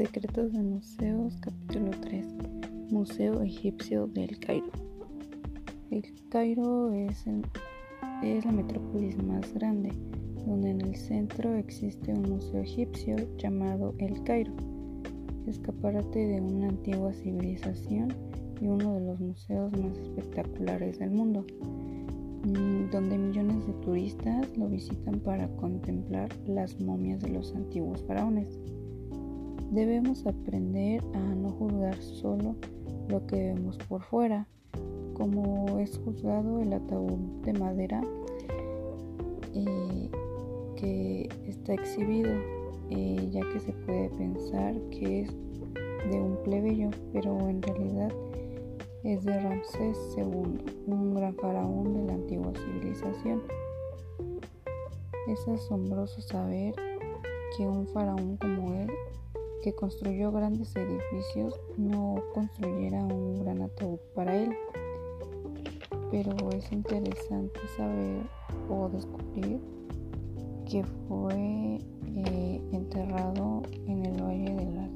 Secretos de Museos, capítulo 3. Museo Egipcio del Cairo. El Cairo es, es la metrópolis más grande, donde en el centro existe un museo egipcio llamado El Cairo, escaparate de una antigua civilización y uno de los museos más espectaculares del mundo, mm, donde millones de turistas lo visitan para contemplar las momias de los antiguos faraones. Debemos aprender a no juzgar solo lo que vemos por fuera, como es juzgado el ataúd de madera eh, que está exhibido, eh, ya que se puede pensar que es de un plebeyo, pero en realidad es de Ramsés II, un gran faraón de la antigua civilización. Es asombroso saber que un faraón como él que construyó grandes edificios no construyera un gran ataúd para él. Pero es interesante saber o descubrir que fue eh, enterrado en el Valle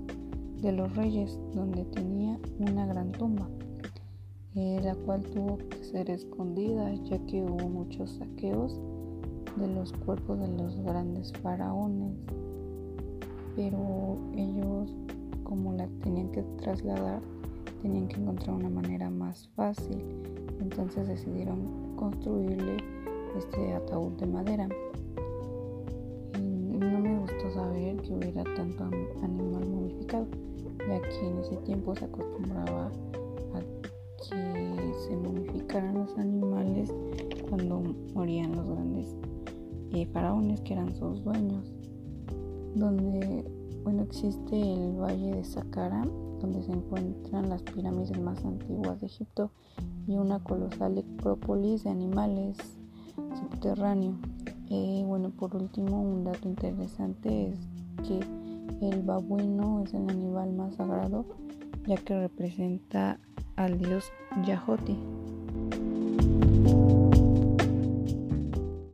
de, los Reyes, donde tenía una gran tumba, eh, la cual tuvo que ser escondida ya que hubo muchos saqueos de los cuerpos de los grandes faraones pero ellos como la tenían que trasladar tenían que encontrar una manera más fácil. Entonces decidieron construirle este ataúd de madera. Y no me gustó saber que hubiera tanto animal modificado ya que en ese tiempo se acostumbraba a que se modificaran los animales cuando morían los grandes eh, faraones que eran sus dueños donde bueno, existe el Valle de Saqqara, donde se encuentran las pirámides más antiguas de Egipto y una colosal necrópolis de animales subterráneo. Eh, bueno, por último, un dato interesante es que el babuino es el animal más sagrado, ya que representa al dios Yahoti.